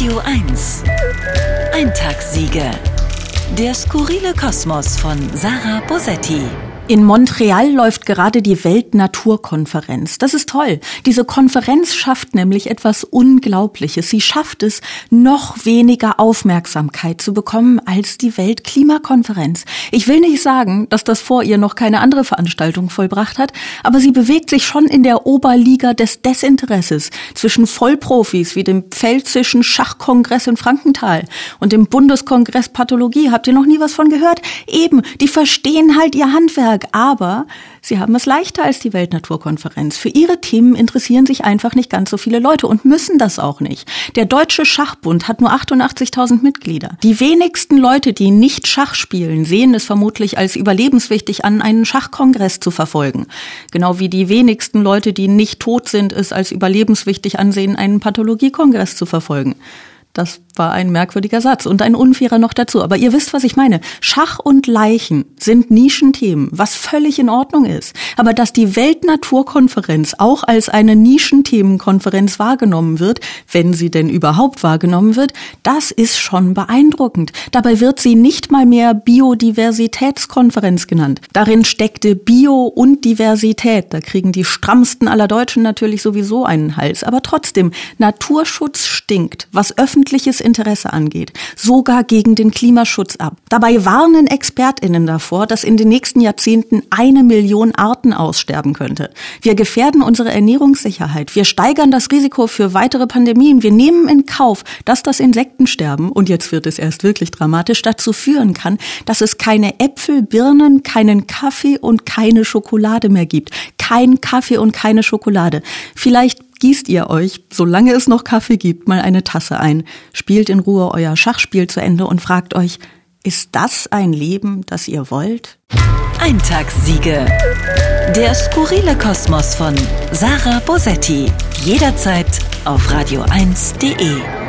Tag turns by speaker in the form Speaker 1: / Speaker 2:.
Speaker 1: Radio 1. Eintagssiege. Der skurrile Kosmos von Sarah Bosetti.
Speaker 2: In Montreal läuft gerade die Weltnaturkonferenz. Das ist toll. Diese Konferenz schafft nämlich etwas Unglaubliches. Sie schafft es, noch weniger Aufmerksamkeit zu bekommen als die Weltklimakonferenz. Ich will nicht sagen, dass das vor ihr noch keine andere Veranstaltung vollbracht hat, aber sie bewegt sich schon in der Oberliga des Desinteresses zwischen Vollprofis wie dem Pfälzischen Schachkongress in Frankenthal und dem Bundeskongress Pathologie. Habt ihr noch nie was von gehört? Eben, die verstehen halt ihr Handwerk. Tag, aber sie haben es leichter als die Weltnaturkonferenz. Für ihre Themen interessieren sich einfach nicht ganz so viele Leute und müssen das auch nicht. Der Deutsche Schachbund hat nur 88.000 Mitglieder. Die wenigsten Leute, die nicht Schach spielen, sehen es vermutlich als überlebenswichtig an, einen Schachkongress zu verfolgen. Genau wie die wenigsten Leute, die nicht tot sind, es als überlebenswichtig ansehen, einen Pathologiekongress zu verfolgen. Das war ein merkwürdiger Satz und ein unfairer noch dazu. Aber ihr wisst, was ich meine. Schach und Leichen sind Nischenthemen, was völlig in Ordnung ist. Aber dass die Weltnaturkonferenz auch als eine Nischenthemenkonferenz wahrgenommen wird, wenn sie denn überhaupt wahrgenommen wird, das ist schon beeindruckend. Dabei wird sie nicht mal mehr Biodiversitätskonferenz genannt. Darin steckte Bio und Diversität. Da kriegen die strammsten aller Deutschen natürlich sowieso einen Hals. Aber trotzdem, Naturschutz stinkt. Was öffentlich öffentliches Interesse angeht, sogar gegen den Klimaschutz ab. Dabei warnen Expertinnen davor, dass in den nächsten Jahrzehnten eine Million Arten aussterben könnte. Wir gefährden unsere Ernährungssicherheit. Wir steigern das Risiko für weitere Pandemien. Wir nehmen in Kauf, dass das Insektensterben, und jetzt wird es erst wirklich dramatisch, dazu führen kann, dass es keine Äpfel, Birnen, keinen Kaffee und keine Schokolade mehr gibt. Kein Kaffee und keine Schokolade. Vielleicht gießt ihr euch, solange es noch Kaffee gibt, mal eine Tasse ein, spielt in Ruhe euer Schachspiel zu Ende und fragt euch, ist das ein Leben, das ihr wollt?
Speaker 1: Eintagssiege. Der skurrile Kosmos von Sarah Bosetti. Jederzeit auf radio1.de.